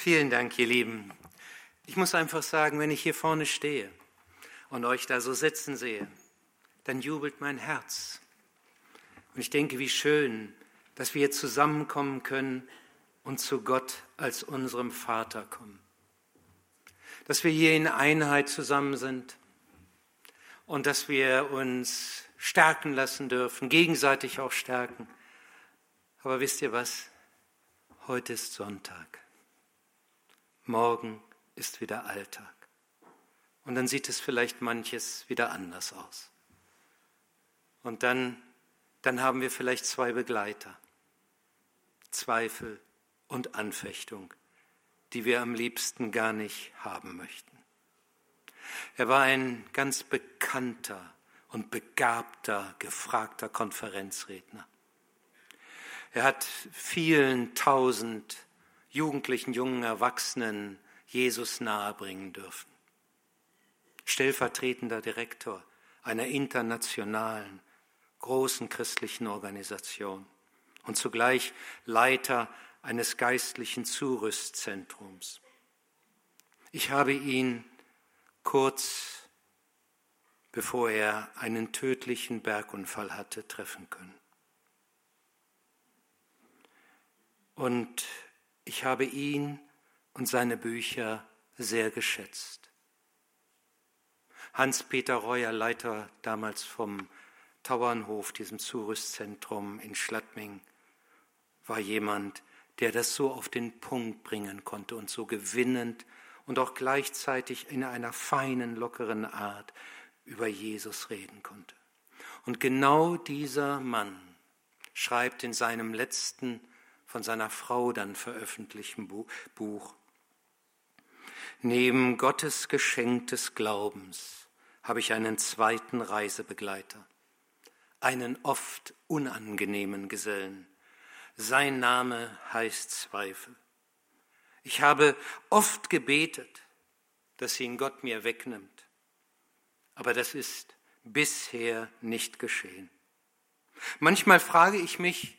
Vielen Dank, ihr Lieben. Ich muss einfach sagen, wenn ich hier vorne stehe und euch da so sitzen sehe, dann jubelt mein Herz. Und ich denke, wie schön, dass wir zusammenkommen können und zu Gott als unserem Vater kommen. Dass wir hier in Einheit zusammen sind und dass wir uns stärken lassen dürfen, gegenseitig auch stärken. Aber wisst ihr was? Heute ist Sonntag. Morgen ist wieder Alltag. Und dann sieht es vielleicht manches wieder anders aus. Und dann, dann haben wir vielleicht zwei Begleiter. Zweifel und Anfechtung, die wir am liebsten gar nicht haben möchten. Er war ein ganz bekannter und begabter, gefragter Konferenzredner. Er hat vielen tausend Jugendlichen, jungen Erwachsenen Jesus nahebringen dürfen. Stellvertretender Direktor einer internationalen, großen christlichen Organisation und zugleich Leiter eines geistlichen Zurüstzentrums. Ich habe ihn kurz bevor er einen tödlichen Bergunfall hatte treffen können. Und ich habe ihn und seine Bücher sehr geschätzt. Hans-Peter Reuer, Leiter damals vom Tauernhof, diesem Zurüstzentrum in Schladming, war jemand, der das so auf den Punkt bringen konnte und so gewinnend und auch gleichzeitig in einer feinen, lockeren Art über Jesus reden konnte. Und genau dieser Mann schreibt in seinem letzten von seiner Frau dann veröffentlichten Buch. Neben Gottes Geschenk des Glaubens habe ich einen zweiten Reisebegleiter, einen oft unangenehmen Gesellen. Sein Name heißt Zweifel. Ich habe oft gebetet, dass ihn Gott mir wegnimmt, aber das ist bisher nicht geschehen. Manchmal frage ich mich,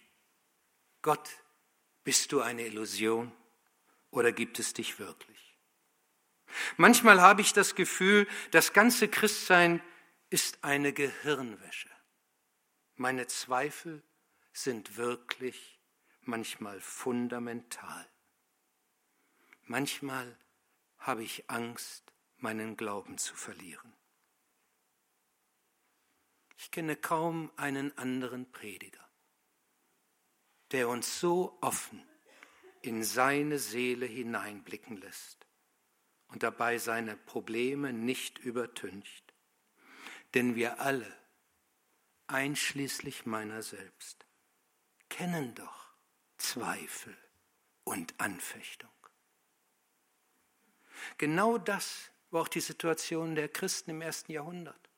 Gott, bist du eine Illusion oder gibt es dich wirklich? Manchmal habe ich das Gefühl, das ganze Christsein ist eine Gehirnwäsche. Meine Zweifel sind wirklich manchmal fundamental. Manchmal habe ich Angst, meinen Glauben zu verlieren. Ich kenne kaum einen anderen Prediger, der uns so offen in seine Seele hineinblicken lässt und dabei seine Probleme nicht übertüncht. Denn wir alle, einschließlich meiner selbst, kennen doch Zweifel und Anfechtung. Genau das war auch die Situation der Christen im ersten Jahrhundert,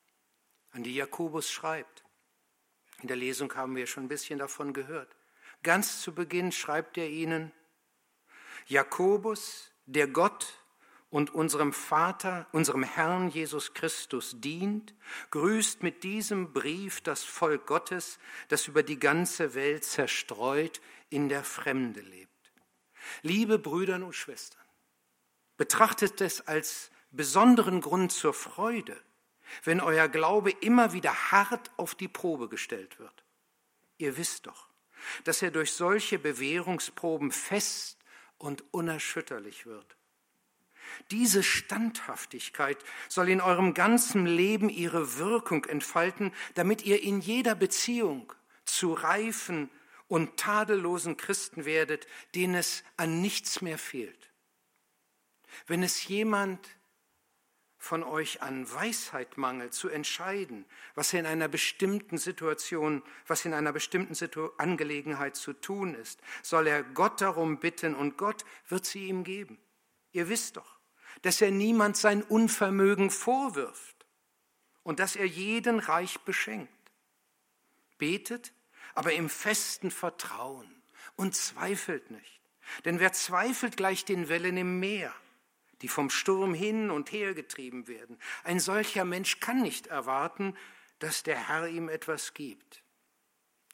an die Jakobus schreibt. In der Lesung haben wir schon ein bisschen davon gehört. Ganz zu Beginn schreibt er ihnen, Jakobus, der Gott und unserem Vater, unserem Herrn Jesus Christus dient, grüßt mit diesem Brief das Volk Gottes, das über die ganze Welt zerstreut in der Fremde lebt. Liebe Brüder und Schwestern, betrachtet es als besonderen Grund zur Freude, wenn euer Glaube immer wieder hart auf die Probe gestellt wird. Ihr wisst doch, dass er durch solche Bewährungsproben fest und unerschütterlich wird. Diese Standhaftigkeit soll in eurem ganzen Leben ihre Wirkung entfalten, damit ihr in jeder Beziehung zu reifen und tadellosen Christen werdet, denen es an nichts mehr fehlt. Wenn es jemand von euch an Weisheit mangelt, zu entscheiden, was in einer bestimmten Situation, was in einer bestimmten Angelegenheit zu tun ist, soll er Gott darum bitten und Gott wird sie ihm geben. Ihr wisst doch, dass er niemand sein Unvermögen vorwirft und dass er jeden reich beschenkt. Betet, aber im festen Vertrauen und zweifelt nicht. Denn wer zweifelt, gleicht den Wellen im Meer die vom Sturm hin und her getrieben werden. Ein solcher Mensch kann nicht erwarten, dass der Herr ihm etwas gibt.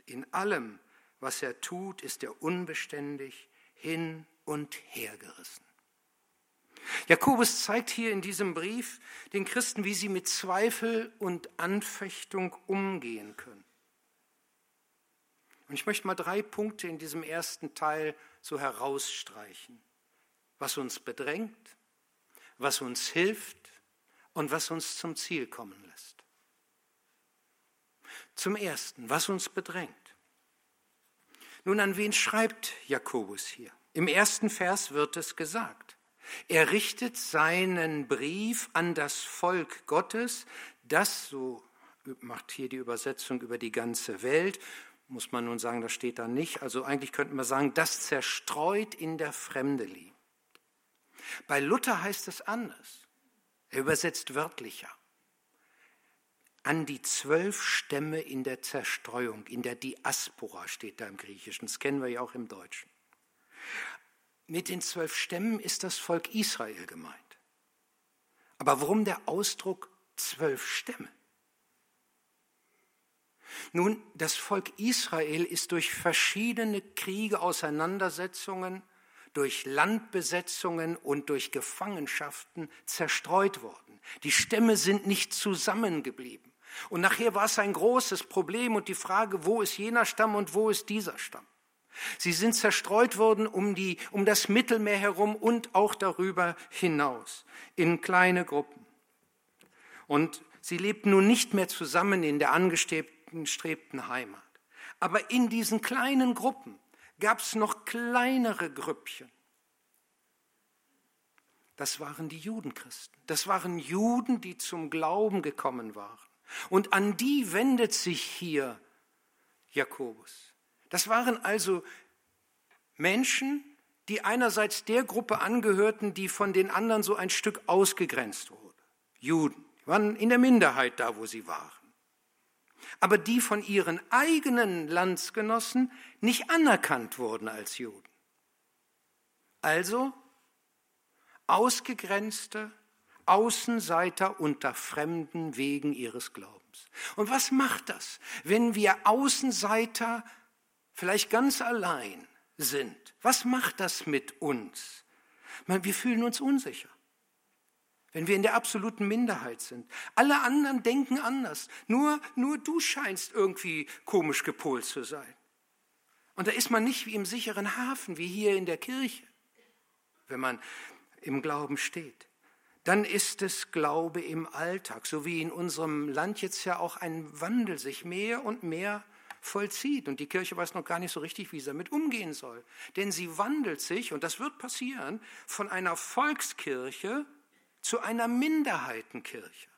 In allem, was er tut, ist er unbeständig, hin und her gerissen. Jakobus zeigt hier in diesem Brief den Christen, wie sie mit Zweifel und Anfechtung umgehen können. Und ich möchte mal drei Punkte in diesem ersten Teil so herausstreichen, was uns bedrängt, was uns hilft und was uns zum Ziel kommen lässt. Zum Ersten, was uns bedrängt. Nun, an wen schreibt Jakobus hier? Im ersten Vers wird es gesagt. Er richtet seinen Brief an das Volk Gottes, das, so macht hier die Übersetzung über die ganze Welt, muss man nun sagen, das steht da nicht. Also eigentlich könnten wir sagen, das zerstreut in der Fremde liegt. Bei Luther heißt es anders. Er übersetzt wörtlicher. An die zwölf Stämme in der Zerstreuung, in der Diaspora steht da im Griechischen. Das kennen wir ja auch im Deutschen. Mit den zwölf Stämmen ist das Volk Israel gemeint. Aber warum der Ausdruck zwölf Stämme? Nun, das Volk Israel ist durch verschiedene Kriege, Auseinandersetzungen, durch Landbesetzungen und durch Gefangenschaften zerstreut worden. Die Stämme sind nicht zusammengeblieben. Und nachher war es ein großes Problem und die Frage, wo ist jener Stamm und wo ist dieser Stamm? Sie sind zerstreut worden um, die, um das Mittelmeer herum und auch darüber hinaus in kleine Gruppen. Und sie lebten nun nicht mehr zusammen in der angestrebten Heimat. Aber in diesen kleinen Gruppen gab es noch kleinere Grüppchen. Das waren die Judenchristen. Das waren Juden, die zum Glauben gekommen waren. Und an die wendet sich hier Jakobus. Das waren also Menschen, die einerseits der Gruppe angehörten, die von den anderen so ein Stück ausgegrenzt wurde. Juden, die waren in der Minderheit da, wo sie waren. Aber die von ihren eigenen Landsgenossen nicht anerkannt wurden als Juden. Also ausgegrenzte Außenseiter unter Fremden wegen ihres Glaubens. Und was macht das, wenn wir Außenseiter vielleicht ganz allein sind, was macht das mit uns? Wir fühlen uns unsicher, wenn wir in der absoluten Minderheit sind. Alle anderen denken anders. Nur, nur du scheinst irgendwie komisch gepolt zu sein. Und da ist man nicht wie im sicheren Hafen, wie hier in der Kirche, wenn man im Glauben steht. Dann ist es Glaube im Alltag, so wie in unserem Land jetzt ja auch ein Wandel sich mehr und mehr vollzieht. Und die Kirche weiß noch gar nicht so richtig, wie sie damit umgehen soll. Denn sie wandelt sich, und das wird passieren, von einer Volkskirche zu einer Minderheitenkirche.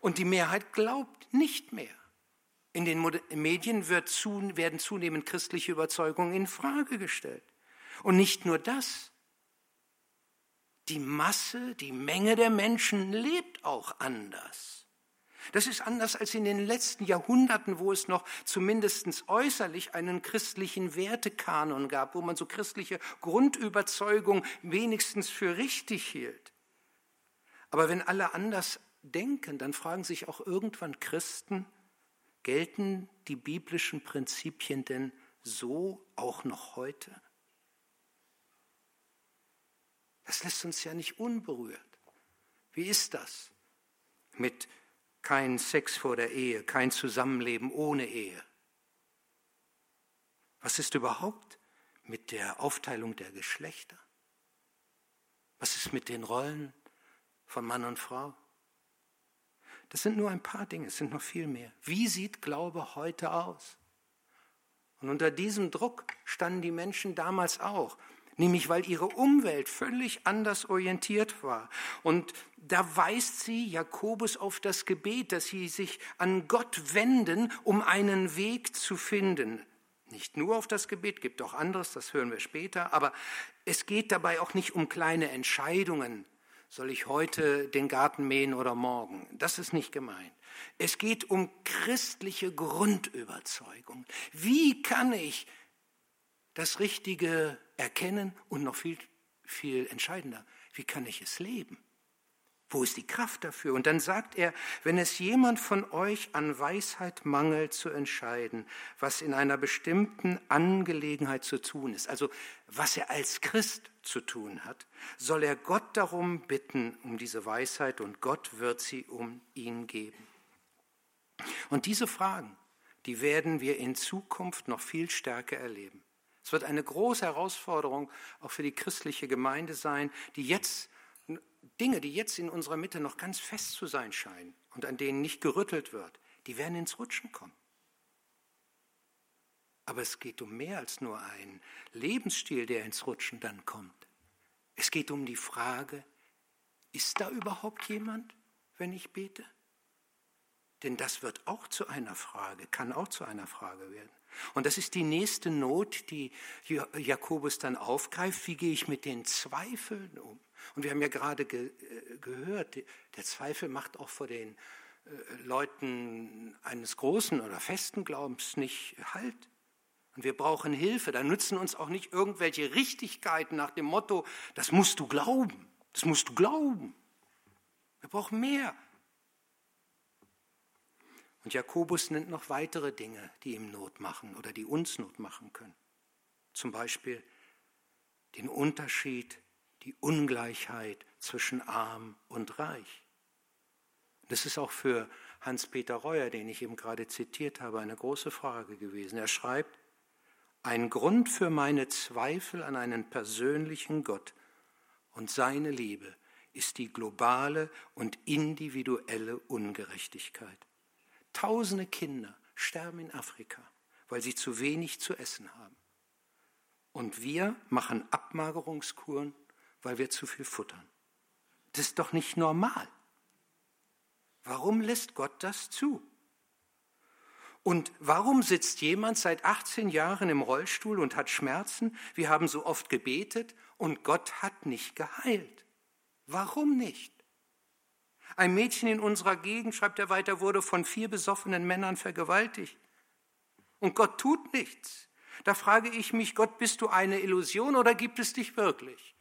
Und die Mehrheit glaubt nicht mehr. In den Medien werden zunehmend christliche Überzeugungen in Frage gestellt. Und nicht nur das. Die Masse, die Menge der Menschen lebt auch anders. Das ist anders als in den letzten Jahrhunderten, wo es noch zumindest äußerlich einen christlichen Wertekanon gab, wo man so christliche Grundüberzeugung wenigstens für richtig hielt. Aber wenn alle anders denken, dann fragen sich auch irgendwann Christen, gelten die biblischen Prinzipien denn so auch noch heute? Das lässt uns ja nicht unberührt. Wie ist das mit kein Sex vor der Ehe, kein Zusammenleben ohne Ehe. Was ist überhaupt mit der Aufteilung der Geschlechter? Was ist mit den Rollen von Mann und Frau? Das sind nur ein paar Dinge, es sind noch viel mehr. Wie sieht Glaube heute aus? Und unter diesem Druck standen die Menschen damals auch nämlich weil ihre Umwelt völlig anders orientiert war. Und da weist sie Jakobus auf das Gebet, dass sie sich an Gott wenden, um einen Weg zu finden. Nicht nur auf das Gebet, gibt auch anderes, das hören wir später, aber es geht dabei auch nicht um kleine Entscheidungen. Soll ich heute den Garten mähen oder morgen? Das ist nicht gemeint. Es geht um christliche Grundüberzeugung. Wie kann ich das Richtige erkennen und noch viel, viel entscheidender, wie kann ich es leben? Wo ist die Kraft dafür? Und dann sagt er, wenn es jemand von euch an Weisheit mangelt, zu entscheiden, was in einer bestimmten Angelegenheit zu tun ist, also was er als Christ zu tun hat, soll er Gott darum bitten, um diese Weisheit, und Gott wird sie um ihn geben. Und diese Fragen, die werden wir in Zukunft noch viel stärker erleben. Es wird eine große Herausforderung auch für die christliche Gemeinde sein, die jetzt Dinge, die jetzt in unserer Mitte noch ganz fest zu sein scheinen und an denen nicht gerüttelt wird, die werden ins Rutschen kommen. Aber es geht um mehr als nur einen Lebensstil, der ins Rutschen dann kommt. Es geht um die Frage, ist da überhaupt jemand, wenn ich bete? Denn das wird auch zu einer Frage, kann auch zu einer Frage werden. Und das ist die nächste Not, die Jakobus dann aufgreift. Wie gehe ich mit den Zweifeln um? Und wir haben ja gerade ge äh, gehört, der Zweifel macht auch vor den äh, Leuten eines großen oder festen Glaubens nicht Halt. Und wir brauchen Hilfe. Da nützen uns auch nicht irgendwelche Richtigkeiten nach dem Motto, das musst du glauben, das musst du glauben. Wir brauchen mehr. Und Jakobus nennt noch weitere Dinge, die ihm Not machen oder die uns Not machen können. Zum Beispiel den Unterschied, die Ungleichheit zwischen arm und reich. Das ist auch für Hans-Peter Reuer, den ich eben gerade zitiert habe, eine große Frage gewesen. Er schreibt, ein Grund für meine Zweifel an einen persönlichen Gott und seine Liebe ist die globale und individuelle Ungerechtigkeit. Tausende Kinder sterben in Afrika, weil sie zu wenig zu essen haben. Und wir machen Abmagerungskuren, weil wir zu viel futtern. Das ist doch nicht normal. Warum lässt Gott das zu? Und warum sitzt jemand seit 18 Jahren im Rollstuhl und hat Schmerzen? Wir haben so oft gebetet und Gott hat nicht geheilt. Warum nicht? Ein Mädchen in unserer Gegend, schreibt er weiter, wurde von vier besoffenen Männern vergewaltigt. Und Gott tut nichts. Da frage ich mich, Gott, bist du eine Illusion oder gibt es dich wirklich?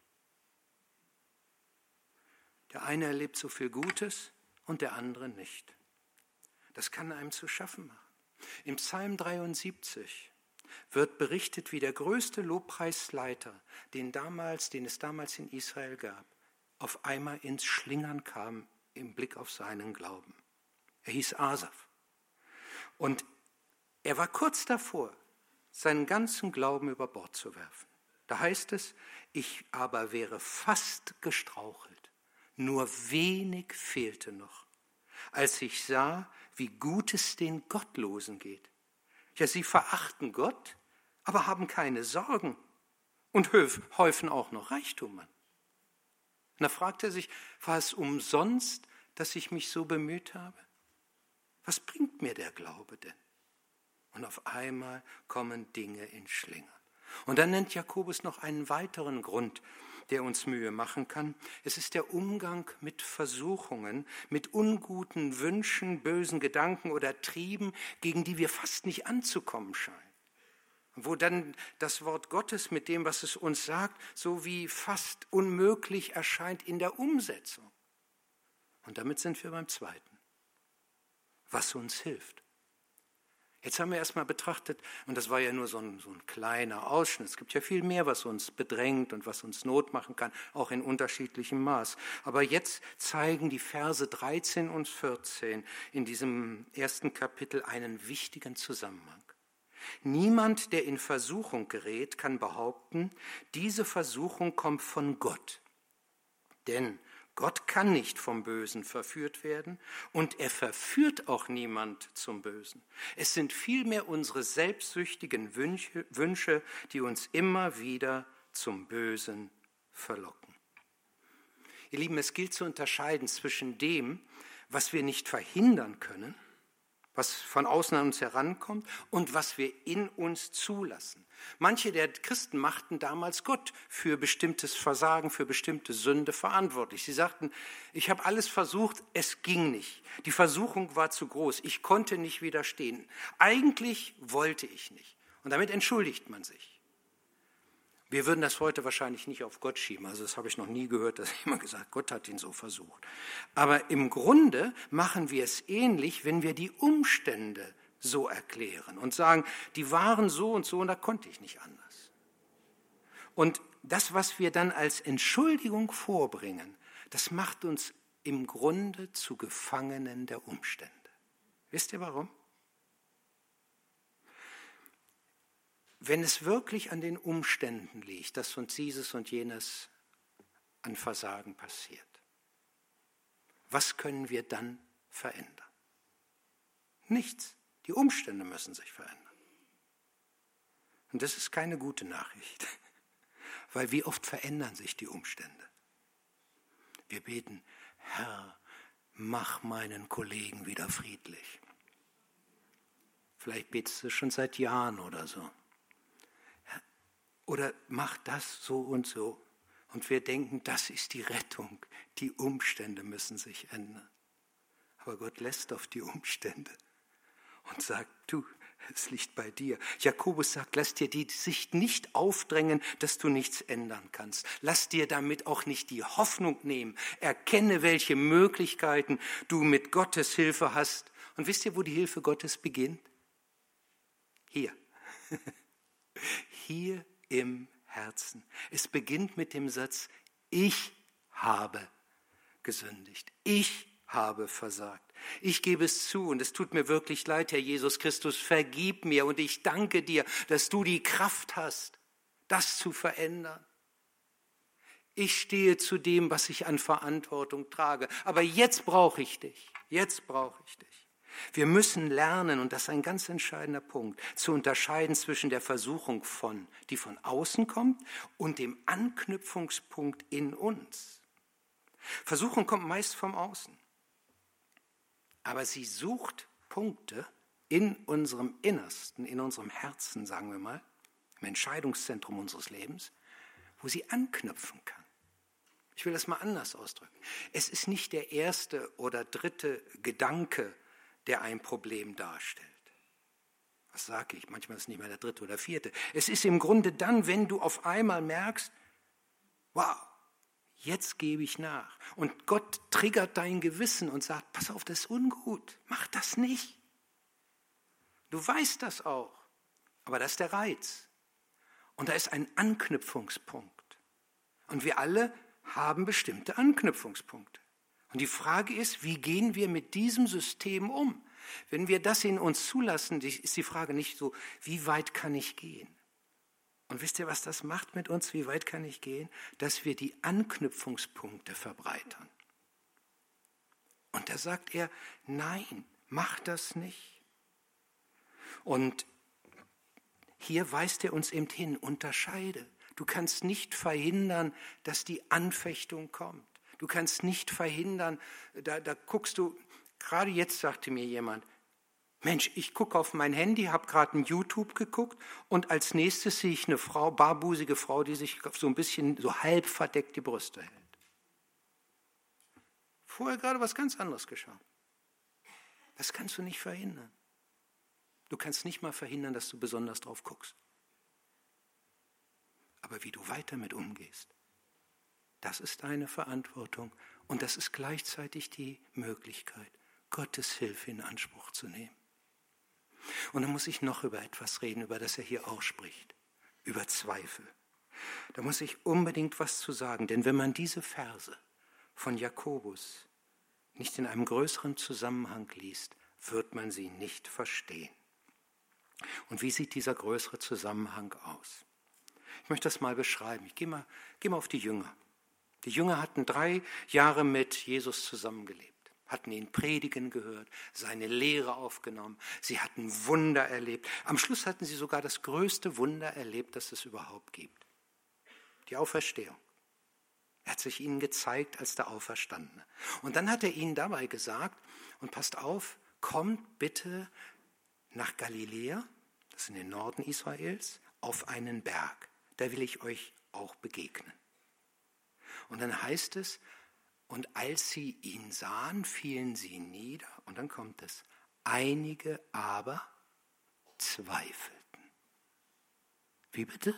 Der eine erlebt so viel Gutes und der andere nicht. Das kann einem zu schaffen machen. Im Psalm 73 wird berichtet, wie der größte Lobpreisleiter, den, damals, den es damals in Israel gab, auf einmal ins Schlingern kam im Blick auf seinen Glauben. Er hieß Asaf. Und er war kurz davor, seinen ganzen Glauben über Bord zu werfen. Da heißt es, ich aber wäre fast gestrauchelt, nur wenig fehlte noch, als ich sah, wie gut es den Gottlosen geht. Ja, sie verachten Gott, aber haben keine Sorgen und häufen auch noch Reichtum an. Und da fragt er sich, war es umsonst, dass ich mich so bemüht habe? Was bringt mir der Glaube denn? Und auf einmal kommen Dinge in Schlingern. Und dann nennt Jakobus noch einen weiteren Grund, der uns Mühe machen kann. Es ist der Umgang mit Versuchungen, mit unguten Wünschen, bösen Gedanken oder Trieben, gegen die wir fast nicht anzukommen scheinen wo dann das Wort Gottes mit dem, was es uns sagt, so wie fast unmöglich erscheint in der Umsetzung. Und damit sind wir beim Zweiten, was uns hilft. Jetzt haben wir erstmal betrachtet, und das war ja nur so ein, so ein, kleiner Ausschnitt, es gibt ja viel mehr, was uns bedrängt und was uns Not machen kann, auch in unterschiedlichem Maß. Aber jetzt zeigen die Verse 13 und 14 in diesem ersten Kapitel einen wichtigen Zusammenhang. Niemand, der in Versuchung gerät, kann behaupten, diese Versuchung kommt von Gott. Denn Gott kann nicht vom Bösen verführt werden und er verführt auch niemand zum Bösen. Es sind vielmehr unsere selbstsüchtigen Wünsche, die uns immer wieder zum Bösen verlocken. Ihr Lieben, es gilt zu unterscheiden zwischen dem, was wir nicht verhindern können, was von außen an uns herankommt und was wir in uns zulassen. Manche der Christen machten damals Gott für bestimmtes Versagen, für bestimmte Sünde verantwortlich. Sie sagten, ich habe alles versucht, es ging nicht. Die Versuchung war zu groß, ich konnte nicht widerstehen. Eigentlich wollte ich nicht. Und damit entschuldigt man sich. Wir würden das heute wahrscheinlich nicht auf Gott schieben. Also das habe ich noch nie gehört, dass jemand gesagt, Gott hat ihn so versucht. Aber im Grunde machen wir es ähnlich, wenn wir die Umstände so erklären und sagen, die waren so und so und da konnte ich nicht anders. Und das, was wir dann als Entschuldigung vorbringen, das macht uns im Grunde zu Gefangenen der Umstände. Wisst ihr warum? Wenn es wirklich an den Umständen liegt, dass uns dieses und jenes an Versagen passiert, was können wir dann verändern? Nichts. Die Umstände müssen sich verändern. Und das ist keine gute Nachricht, weil wie oft verändern sich die Umstände. Wir beten, Herr, mach meinen Kollegen wieder friedlich. Vielleicht betest du schon seit Jahren oder so. Oder mach das so und so. Und wir denken, das ist die Rettung. Die Umstände müssen sich ändern. Aber Gott lässt auf die Umstände und sagt, du, es liegt bei dir. Jakobus sagt, lass dir die Sicht nicht aufdrängen, dass du nichts ändern kannst. Lass dir damit auch nicht die Hoffnung nehmen. Erkenne, welche Möglichkeiten du mit Gottes Hilfe hast. Und wisst ihr, wo die Hilfe Gottes beginnt? Hier. Hier im Herzen. Es beginnt mit dem Satz, ich habe gesündigt. Ich habe versagt. Ich gebe es zu und es tut mir wirklich leid, Herr Jesus Christus, vergib mir und ich danke dir, dass du die Kraft hast, das zu verändern. Ich stehe zu dem, was ich an Verantwortung trage. Aber jetzt brauche ich dich. Jetzt brauche ich dich. Wir müssen lernen, und das ist ein ganz entscheidender Punkt, zu unterscheiden zwischen der Versuchung von, die von außen kommt, und dem Anknüpfungspunkt in uns. Versuchung kommt meist vom Außen. Aber sie sucht Punkte in unserem Innersten, in unserem Herzen, sagen wir mal, im Entscheidungszentrum unseres Lebens, wo sie anknüpfen kann. Ich will das mal anders ausdrücken. Es ist nicht der erste oder dritte Gedanke, der ein Problem darstellt. Was sage ich? Manchmal ist es nicht mehr der dritte oder vierte. Es ist im Grunde dann, wenn du auf einmal merkst, wow, jetzt gebe ich nach. Und Gott triggert dein Gewissen und sagt, pass auf, das ist ungut, mach das nicht. Du weißt das auch, aber das ist der Reiz. Und da ist ein Anknüpfungspunkt. Und wir alle haben bestimmte Anknüpfungspunkte. Und die Frage ist, wie gehen wir mit diesem System um? Wenn wir das in uns zulassen, ist die Frage nicht so, wie weit kann ich gehen? Und wisst ihr, was das macht mit uns? Wie weit kann ich gehen? Dass wir die Anknüpfungspunkte verbreitern. Und da sagt er, nein, mach das nicht. Und hier weist er uns eben hin, unterscheide. Du kannst nicht verhindern, dass die Anfechtung kommt. Du kannst nicht verhindern, da, da guckst du, gerade jetzt sagte mir jemand, Mensch, ich gucke auf mein Handy, habe gerade ein YouTube geguckt und als nächstes sehe ich eine Frau, barbusige Frau, die sich so ein bisschen so halb verdeckt die Brüste hält. Vorher gerade was ganz anderes geschah. Das kannst du nicht verhindern. Du kannst nicht mal verhindern, dass du besonders drauf guckst. Aber wie du weiter mit umgehst, das ist deine Verantwortung und das ist gleichzeitig die Möglichkeit, Gottes Hilfe in Anspruch zu nehmen. Und dann muss ich noch über etwas reden, über das er hier auch spricht, über Zweifel. Da muss ich unbedingt was zu sagen, denn wenn man diese Verse von Jakobus nicht in einem größeren Zusammenhang liest, wird man sie nicht verstehen. Und wie sieht dieser größere Zusammenhang aus? Ich möchte das mal beschreiben. Ich gehe mal, gehe mal auf die Jünger. Die Jünger hatten drei Jahre mit Jesus zusammengelebt, hatten ihn predigen gehört, seine Lehre aufgenommen, sie hatten Wunder erlebt. Am Schluss hatten sie sogar das größte Wunder erlebt, das es überhaupt gibt. Die Auferstehung. Er hat sich ihnen gezeigt als der Auferstandene. Und dann hat er ihnen dabei gesagt, und passt auf, kommt bitte nach Galiläa, das ist in den Norden Israels, auf einen Berg. Da will ich euch auch begegnen. Und dann heißt es, und als sie ihn sahen, fielen sie nieder. Und dann kommt es, einige aber zweifelten. Wie bitte?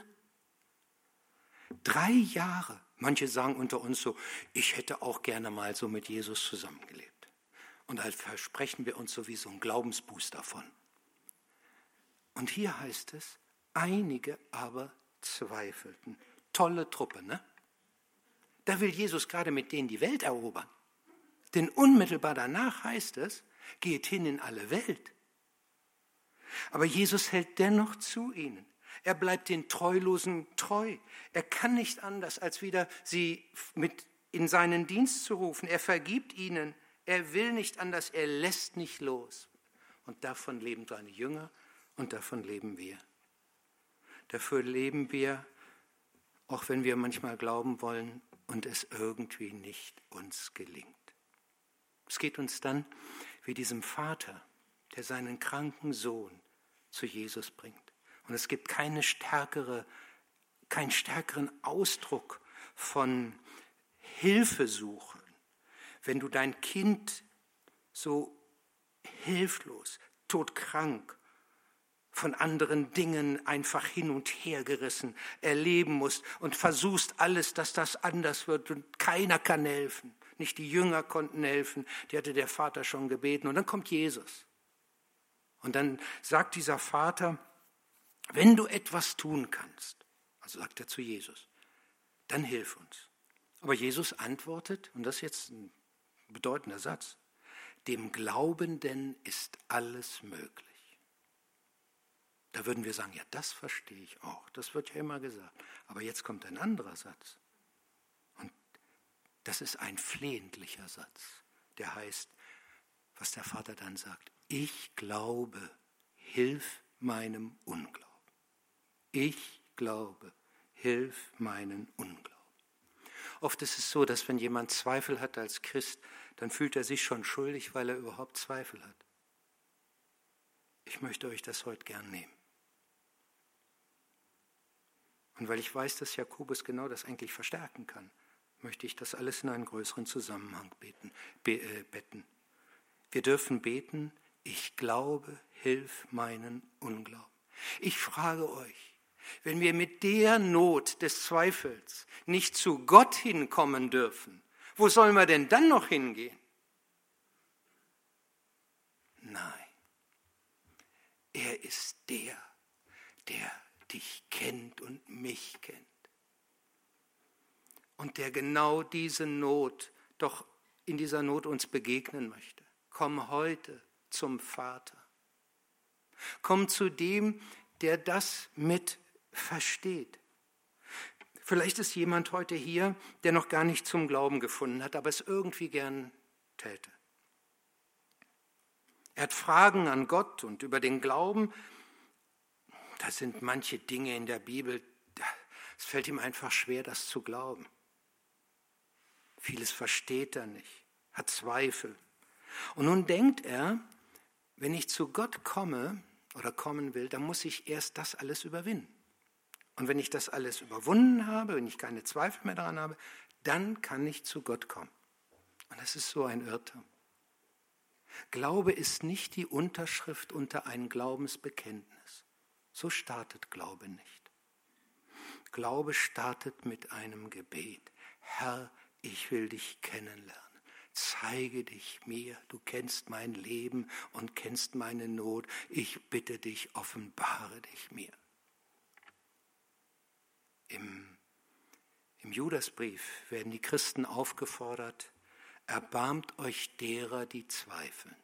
Drei Jahre. Manche sagen unter uns so, ich hätte auch gerne mal so mit Jesus zusammengelebt. Und da versprechen wir uns sowieso einen Glaubensboost davon. Und hier heißt es, einige aber zweifelten. Tolle Truppe, ne? Da will Jesus gerade mit denen die Welt erobern. Denn unmittelbar danach heißt es, geht hin in alle Welt. Aber Jesus hält dennoch zu ihnen. Er bleibt den Treulosen treu. Er kann nicht anders, als wieder sie mit in seinen Dienst zu rufen. Er vergibt ihnen. Er will nicht anders. Er lässt nicht los. Und davon leben seine Jünger und davon leben wir. Dafür leben wir, auch wenn wir manchmal glauben wollen und es irgendwie nicht uns gelingt. Es geht uns dann wie diesem Vater, der seinen kranken Sohn zu Jesus bringt. Und es gibt keine stärkere, keinen stärkeren Ausdruck von Hilfesuchen, wenn du dein Kind so hilflos, todkrank, von anderen Dingen einfach hin und her gerissen erleben musst und versuchst alles, dass das anders wird und keiner kann helfen. Nicht die Jünger konnten helfen, die hatte der Vater schon gebeten und dann kommt Jesus. Und dann sagt dieser Vater, wenn du etwas tun kannst, also sagt er zu Jesus, dann hilf uns. Aber Jesus antwortet, und das ist jetzt ein bedeutender Satz, dem Glaubenden ist alles möglich. Da würden wir sagen, ja, das verstehe ich auch. Das wird ja immer gesagt. Aber jetzt kommt ein anderer Satz. Und das ist ein flehentlicher Satz. Der heißt, was der Vater dann sagt, ich glaube, hilf meinem Unglauben. Ich glaube, hilf meinen Unglauben. Oft ist es so, dass wenn jemand Zweifel hat als Christ, dann fühlt er sich schon schuldig, weil er überhaupt Zweifel hat. Ich möchte euch das heute gern nehmen. Und weil ich weiß, dass Jakobus genau das eigentlich verstärken kann, möchte ich das alles in einen größeren Zusammenhang beten, be, äh, betten. Wir dürfen beten, ich glaube, hilf meinen Unglauben. Ich frage euch, wenn wir mit der Not des Zweifels nicht zu Gott hinkommen dürfen, wo sollen wir denn dann noch hingehen? Nein, er ist der, der dich kennt und mich kennt. Und der genau diese Not, doch in dieser Not uns begegnen möchte. Komm heute zum Vater. Komm zu dem, der das mit versteht. Vielleicht ist jemand heute hier, der noch gar nicht zum Glauben gefunden hat, aber es irgendwie gern täte. Er hat Fragen an Gott und über den Glauben, da sind manche Dinge in der Bibel, es fällt ihm einfach schwer, das zu glauben. Vieles versteht er nicht, hat Zweifel. Und nun denkt er, wenn ich zu Gott komme oder kommen will, dann muss ich erst das alles überwinden. Und wenn ich das alles überwunden habe, wenn ich keine Zweifel mehr daran habe, dann kann ich zu Gott kommen. Und das ist so ein Irrtum. Glaube ist nicht die Unterschrift unter ein Glaubensbekenntnis. So startet Glaube nicht. Glaube startet mit einem Gebet. Herr, ich will dich kennenlernen. Zeige dich mir, du kennst mein Leben und kennst meine Not. Ich bitte dich, offenbare dich mir. Im, im Judasbrief werden die Christen aufgefordert, erbarmt euch derer, die zweifeln.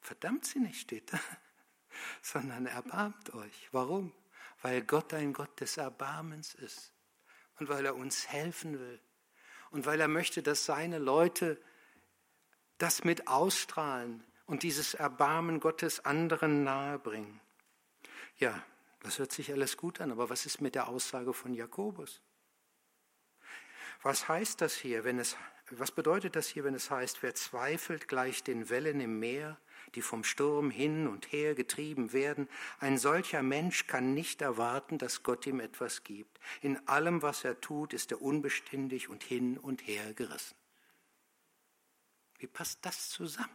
Verdammt sie nicht, steht da sondern erbarmt euch. Warum? Weil Gott ein Gott des Erbarmens ist und weil er uns helfen will und weil er möchte, dass seine Leute das mit ausstrahlen und dieses Erbarmen Gottes anderen nahebringen. Ja, das hört sich alles gut an, aber was ist mit der Aussage von Jakobus? Was heißt das hier, wenn es, was bedeutet das hier, wenn es heißt, wer zweifelt gleich den Wellen im Meer, die vom Sturm hin und her getrieben werden, ein solcher Mensch kann nicht erwarten, dass Gott ihm etwas gibt. In allem, was er tut, ist er unbeständig und hin und her gerissen. Wie passt das zusammen?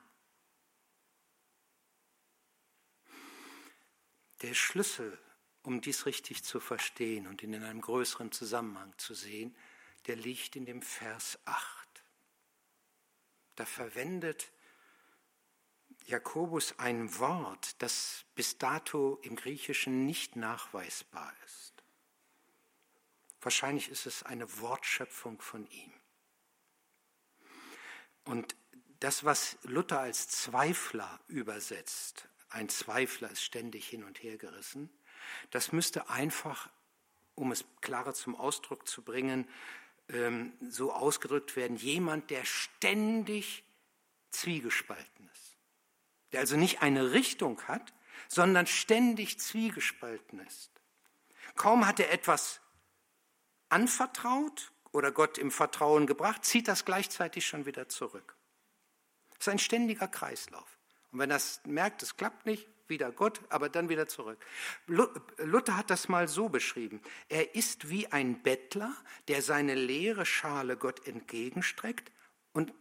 Der Schlüssel um dies richtig zu verstehen und in einem größeren Zusammenhang zu sehen, der liegt in dem Vers 8. Da verwendet Jakobus ein Wort, das bis dato im Griechischen nicht nachweisbar ist. Wahrscheinlich ist es eine Wortschöpfung von ihm. Und das, was Luther als Zweifler übersetzt, ein Zweifler ist ständig hin und her gerissen, das müsste einfach, um es klarer zum Ausdruck zu bringen, ähm, so ausgedrückt werden, jemand, der ständig zwiegespalten ist, der also nicht eine Richtung hat, sondern ständig zwiegespalten ist. Kaum hat er etwas anvertraut oder Gott im Vertrauen gebracht, zieht das gleichzeitig schon wieder zurück. Es ist ein ständiger Kreislauf. Und wenn er merkt, es klappt nicht, wieder Gott, aber dann wieder zurück. Luther hat das mal so beschrieben. Er ist wie ein Bettler, der seine leere Schale Gott entgegenstreckt und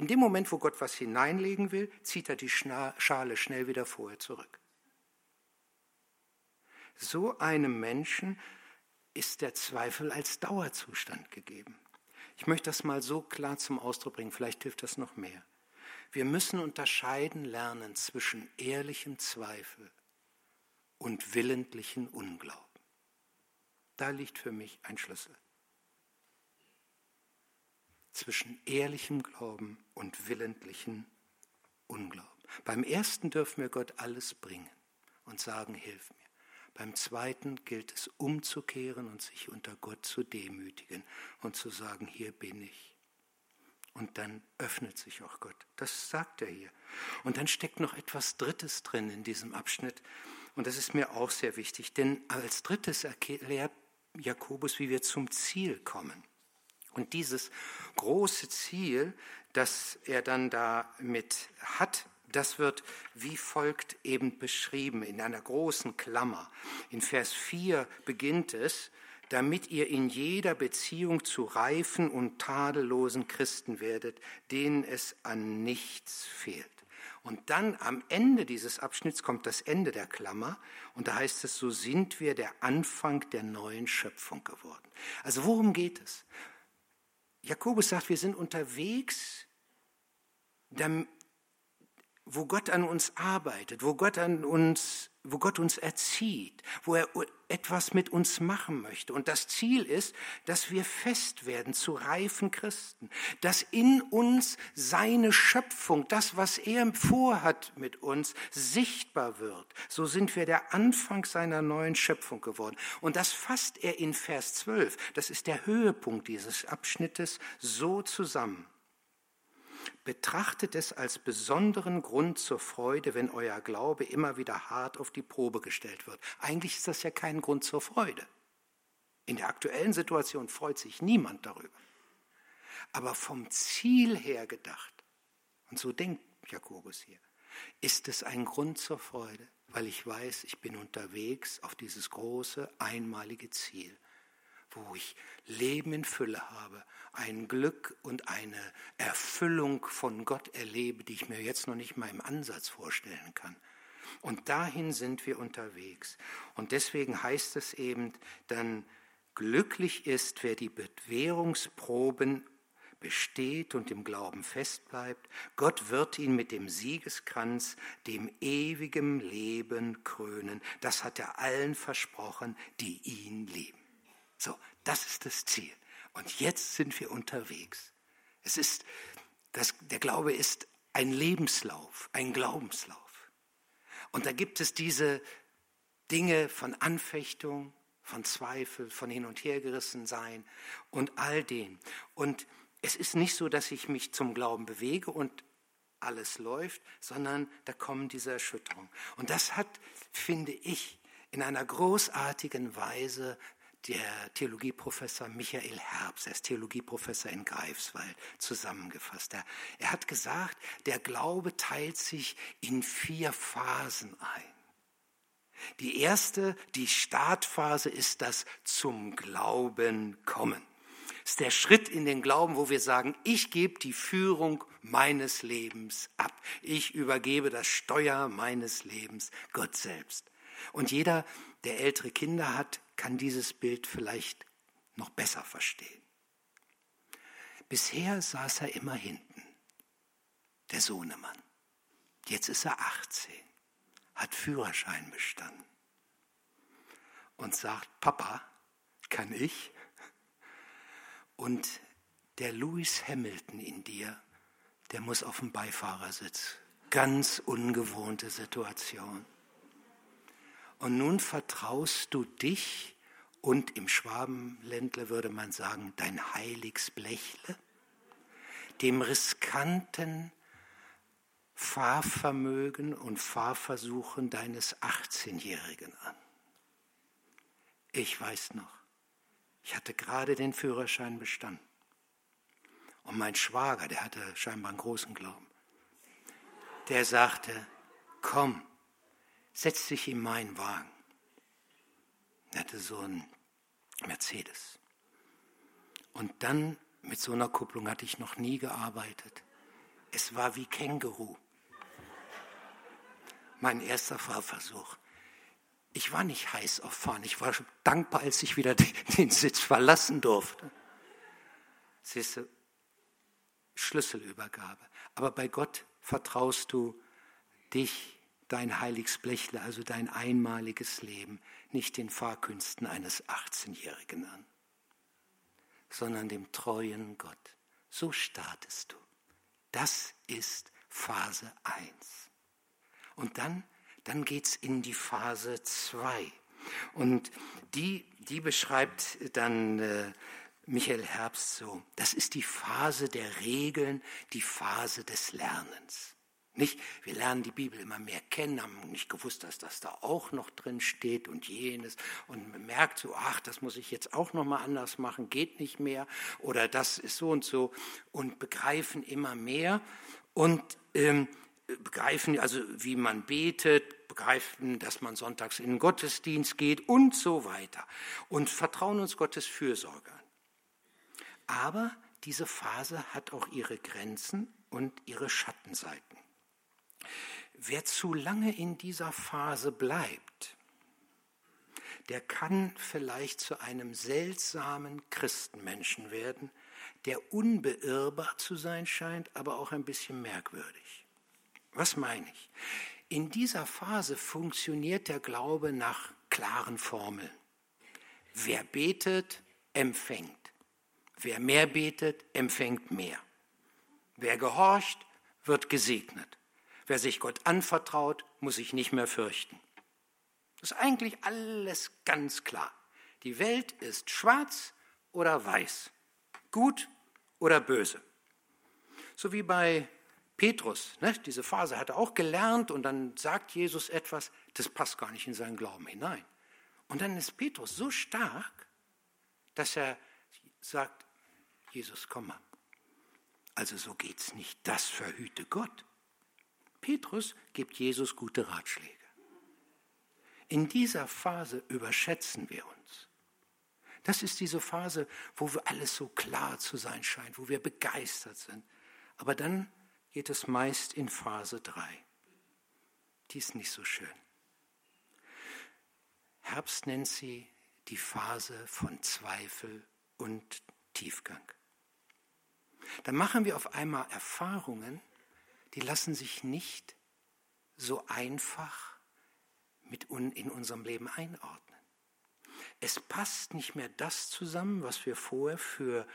in dem Moment, wo Gott was hineinlegen will, zieht er die Schale schnell wieder vorher zurück. So einem Menschen ist der Zweifel als Dauerzustand gegeben. Ich möchte das mal so klar zum Ausdruck bringen, vielleicht hilft das noch mehr. Wir müssen unterscheiden lernen zwischen ehrlichem Zweifel und willentlichen Unglauben. Da liegt für mich ein Schlüssel. Zwischen ehrlichem Glauben und willentlichen Unglauben. Beim ersten dürfen wir Gott alles bringen und sagen, hilf mir. Beim zweiten gilt es umzukehren und sich unter Gott zu demütigen und zu sagen, hier bin ich. Und dann öffnet sich auch Gott. Das sagt er hier. Und dann steckt noch etwas Drittes drin in diesem Abschnitt. Und das ist mir auch sehr wichtig. Denn als Drittes erklärt Jakobus, wie wir zum Ziel kommen. Und dieses große Ziel, das er dann damit hat, das wird wie folgt eben beschrieben in einer großen Klammer. In Vers 4 beginnt es, damit ihr in jeder Beziehung zu reifen und tadellosen Christen werdet, denen es an nichts fehlt. Und dann am Ende dieses Abschnitts kommt das Ende der Klammer und da heißt es, so sind wir der Anfang der neuen Schöpfung geworden. Also worum geht es? Jakobus sagt, wir sind unterwegs, wo Gott an uns arbeitet, wo Gott an uns wo Gott uns erzieht, wo er etwas mit uns machen möchte. Und das Ziel ist, dass wir fest werden zu reifen Christen, dass in uns seine Schöpfung, das, was er vorhat mit uns, sichtbar wird. So sind wir der Anfang seiner neuen Schöpfung geworden. Und das fasst er in Vers 12, das ist der Höhepunkt dieses Abschnittes, so zusammen. Betrachtet es als besonderen Grund zur Freude, wenn euer Glaube immer wieder hart auf die Probe gestellt wird. Eigentlich ist das ja kein Grund zur Freude. In der aktuellen Situation freut sich niemand darüber. Aber vom Ziel her gedacht, und so denkt Jakobus hier, ist es ein Grund zur Freude, weil ich weiß, ich bin unterwegs auf dieses große, einmalige Ziel wo ich Leben in Fülle habe, ein Glück und eine Erfüllung von Gott erlebe, die ich mir jetzt noch nicht mal im Ansatz vorstellen kann. Und dahin sind wir unterwegs. Und deswegen heißt es eben dann, glücklich ist, wer die Bewährungsproben besteht und im Glauben festbleibt. Gott wird ihn mit dem Siegeskranz, dem ewigen Leben krönen. Das hat er allen versprochen, die ihn lieben. So, das ist das Ziel. Und jetzt sind wir unterwegs. Es ist, das, der Glaube ist ein Lebenslauf, ein Glaubenslauf. Und da gibt es diese Dinge von Anfechtung, von Zweifel, von hin und her gerissen sein und all dem. Und es ist nicht so, dass ich mich zum Glauben bewege und alles läuft, sondern da kommen diese Erschütterungen. Und das hat, finde ich, in einer großartigen Weise der Theologieprofessor Michael Herbst, er ist Theologieprofessor in Greifswald, zusammengefasst. Er, er hat gesagt, der Glaube teilt sich in vier Phasen ein. Die erste, die Startphase ist das zum Glauben kommen. Ist der Schritt in den Glauben, wo wir sagen, ich gebe die Führung meines Lebens ab. Ich übergebe das Steuer meines Lebens Gott selbst. Und jeder, der ältere Kinder hat, kann dieses Bild vielleicht noch besser verstehen. Bisher saß er immer hinten, der Sohnemann. Jetzt ist er 18, hat Führerschein bestanden und sagt, Papa, kann ich? Und der Lewis Hamilton in dir, der muss auf dem Beifahrersitz. Ganz ungewohnte Situation. Und nun vertraust du dich und im Schwabenländler würde man sagen, dein heiliges Blechle, dem riskanten Fahrvermögen und Fahrversuchen deines 18-Jährigen an. Ich weiß noch, ich hatte gerade den Führerschein bestanden. Und mein Schwager, der hatte scheinbar einen großen Glauben, der sagte, komm, setz dich in meinen Wagen. Er hatte so einen Mercedes. Und dann mit so einer Kupplung hatte ich noch nie gearbeitet. Es war wie Känguru. Mein erster Fahrversuch. Ich war nicht heiß auf Fahren. Ich war dankbar, als ich wieder den Sitz verlassen durfte. Siehst du, Schlüsselübergabe. Aber bei Gott vertraust du dich, dein heiliges Blechle, also dein einmaliges Leben, nicht den Fahrkünsten eines 18-Jährigen an, sondern dem treuen Gott. So startest du. Das ist Phase 1. Und dann, dann geht es in die Phase 2. Und die, die beschreibt dann äh, Michael Herbst so. Das ist die Phase der Regeln, die Phase des Lernens. Nicht, wir lernen die Bibel immer mehr kennen, haben nicht gewusst, dass das da auch noch drin steht und jenes. Und man merkt so, ach, das muss ich jetzt auch noch mal anders machen, geht nicht mehr. Oder das ist so und so. Und begreifen immer mehr. Und ähm, begreifen also, wie man betet, begreifen, dass man sonntags in den Gottesdienst geht und so weiter. Und vertrauen uns Gottes Fürsorge an. Aber diese Phase hat auch ihre Grenzen und ihre Schattenseiten. Wer zu lange in dieser Phase bleibt, der kann vielleicht zu einem seltsamen Christenmenschen werden, der unbeirrbar zu sein scheint, aber auch ein bisschen merkwürdig. Was meine ich? In dieser Phase funktioniert der Glaube nach klaren Formeln. Wer betet, empfängt. Wer mehr betet, empfängt mehr. Wer gehorcht, wird gesegnet. Wer sich Gott anvertraut, muss sich nicht mehr fürchten. Das ist eigentlich alles ganz klar. Die Welt ist schwarz oder weiß, gut oder böse. So wie bei Petrus, ne? diese Phase hat er auch gelernt und dann sagt Jesus etwas, das passt gar nicht in seinen Glauben hinein. Und dann ist Petrus so stark, dass er sagt, Jesus, komm mal. Also so geht's nicht. Das verhüte Gott. Petrus gibt Jesus gute Ratschläge. In dieser Phase überschätzen wir uns. Das ist diese Phase, wo alles so klar zu sein scheint, wo wir begeistert sind. Aber dann geht es meist in Phase 3. Die ist nicht so schön. Herbst nennt sie die Phase von Zweifel und Tiefgang. Dann machen wir auf einmal Erfahrungen, die lassen sich nicht so einfach mit in unserem Leben einordnen. Es passt nicht mehr das zusammen, was wir vorher für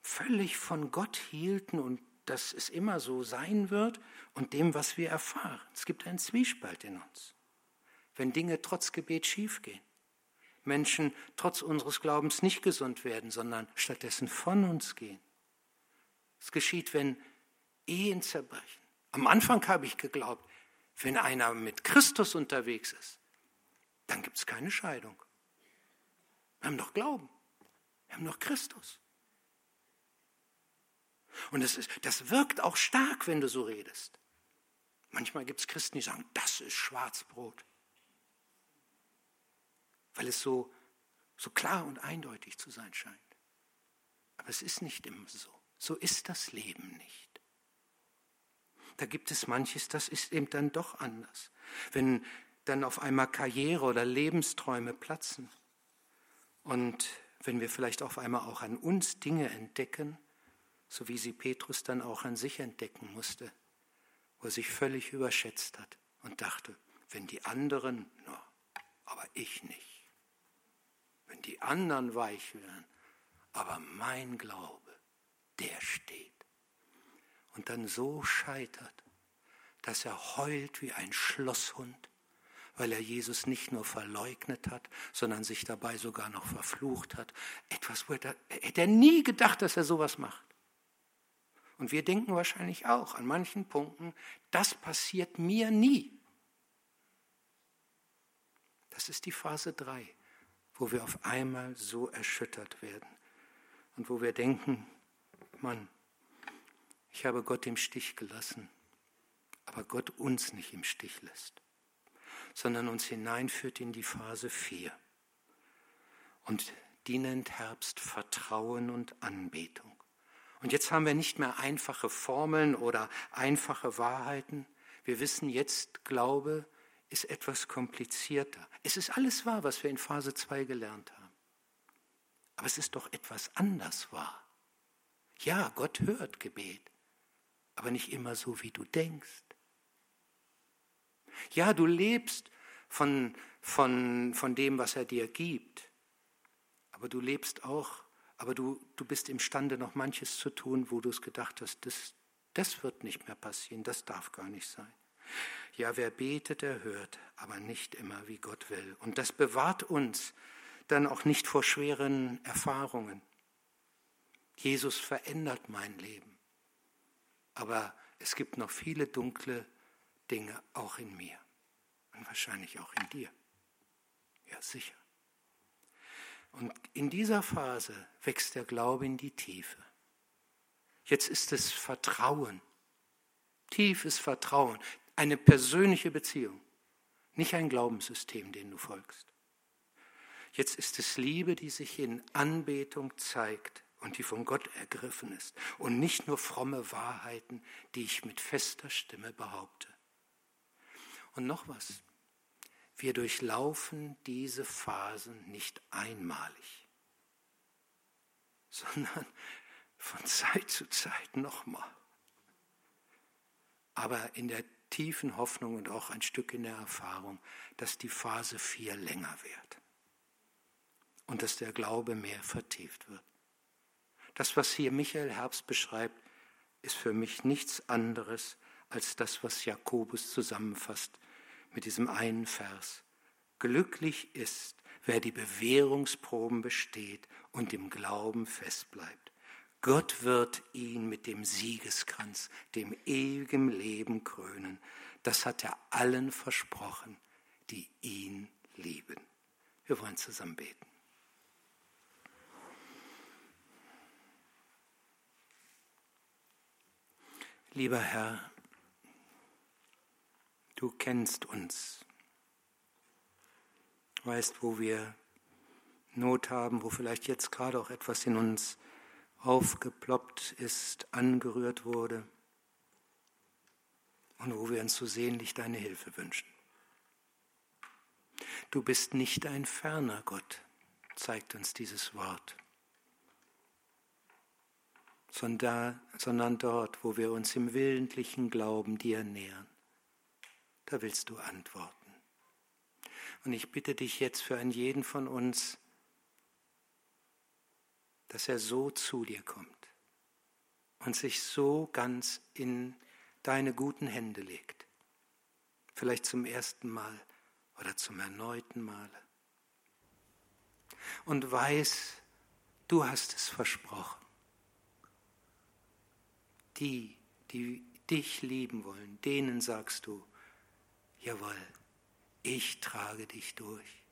völlig von Gott hielten und dass es immer so sein wird und dem, was wir erfahren. Es gibt einen Zwiespalt in uns. Wenn Dinge trotz Gebet schiefgehen, Menschen trotz unseres Glaubens nicht gesund werden, sondern stattdessen von uns gehen. Es geschieht, wenn Ehen zerbrechen, am Anfang habe ich geglaubt, wenn einer mit Christus unterwegs ist, dann gibt es keine Scheidung. Wir haben doch Glauben. Wir haben doch Christus. Und das, ist, das wirkt auch stark, wenn du so redest. Manchmal gibt es Christen, die sagen, das ist Schwarzbrot. Weil es so, so klar und eindeutig zu sein scheint. Aber es ist nicht immer so. So ist das Leben nicht da gibt es manches, das ist eben dann doch anders. Wenn dann auf einmal Karriere oder Lebensträume platzen. Und wenn wir vielleicht auf einmal auch an uns Dinge entdecken, so wie sie Petrus dann auch an sich entdecken musste, wo er sich völlig überschätzt hat und dachte, wenn die anderen, no, aber ich nicht. Wenn die anderen weich werden, aber mein Glaube, der steht. Und dann so scheitert, dass er heult wie ein Schlosshund, weil er Jesus nicht nur verleugnet hat, sondern sich dabei sogar noch verflucht hat. Etwas, wo er, hätte er nie gedacht, dass er sowas macht. Und wir denken wahrscheinlich auch an manchen Punkten, das passiert mir nie. Das ist die Phase 3, wo wir auf einmal so erschüttert werden und wo wir denken, Mann, ich habe Gott im Stich gelassen, aber Gott uns nicht im Stich lässt, sondern uns hineinführt in die Phase 4. Und die nennt Herbst Vertrauen und Anbetung. Und jetzt haben wir nicht mehr einfache Formeln oder einfache Wahrheiten. Wir wissen jetzt, Glaube ist etwas komplizierter. Es ist alles wahr, was wir in Phase 2 gelernt haben. Aber es ist doch etwas anders wahr. Ja, Gott hört Gebet, aber nicht immer so, wie du denkst. Ja, du lebst von, von, von dem, was er dir gibt, aber du lebst auch aber du, du bist imstande, noch manches zu tun, wo du es gedacht hast, das, das wird nicht mehr passieren, das darf gar nicht sein. Ja, wer betet, der hört, aber nicht immer, wie Gott will. Und das bewahrt uns dann auch nicht vor schweren Erfahrungen. Jesus verändert mein Leben. Aber es gibt noch viele dunkle Dinge auch in mir und wahrscheinlich auch in dir. Ja, sicher. Und in dieser Phase wächst der Glaube in die Tiefe. Jetzt ist es Vertrauen, tiefes Vertrauen, eine persönliche Beziehung, nicht ein Glaubenssystem, dem du folgst. Jetzt ist es Liebe, die sich in Anbetung zeigt und die von Gott ergriffen ist und nicht nur fromme Wahrheiten, die ich mit fester Stimme behaupte. Und noch was, wir durchlaufen diese Phasen nicht einmalig, sondern von Zeit zu Zeit nochmal. Aber in der tiefen Hoffnung und auch ein Stück in der Erfahrung, dass die Phase 4 länger wird und dass der Glaube mehr vertieft wird. Das, was hier Michael Herbst beschreibt, ist für mich nichts anderes als das, was Jakobus zusammenfasst mit diesem einen Vers. Glücklich ist, wer die Bewährungsproben besteht und im Glauben festbleibt. Gott wird ihn mit dem Siegeskranz, dem ewigen Leben krönen. Das hat er allen versprochen, die ihn lieben. Wir wollen zusammen beten. Lieber Herr, Du kennst uns, weißt, wo wir Not haben, wo vielleicht jetzt gerade auch etwas in uns aufgeploppt ist, angerührt wurde und wo wir uns so sehnlich deine Hilfe wünschen. Du bist nicht ein ferner Gott, zeigt uns dieses Wort, sondern dort, wo wir uns im willentlichen Glauben dir nähern da willst du antworten. Und ich bitte dich jetzt für einen jeden von uns, dass er so zu dir kommt und sich so ganz in deine guten Hände legt. Vielleicht zum ersten Mal oder zum erneuten Male. Und weiß, du hast es versprochen. Die, die dich lieben wollen, denen sagst du, jawohl, ich trage dich durch.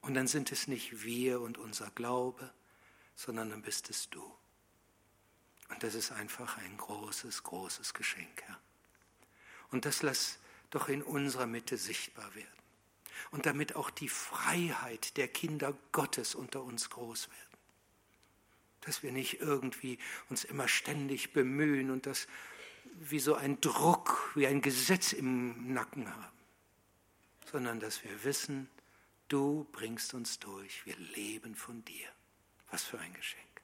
Und dann sind es nicht wir und unser Glaube, sondern dann bist es du. Und das ist einfach ein großes, großes Geschenk, Herr. Und das lass doch in unserer Mitte sichtbar werden. Und damit auch die Freiheit der Kinder Gottes unter uns groß werden. Dass wir nicht irgendwie uns immer ständig bemühen und das wie so ein Druck, wie ein Gesetz im Nacken haben, sondern dass wir wissen, du bringst uns durch, wir leben von dir. Was für ein Geschenk.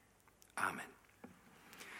Amen.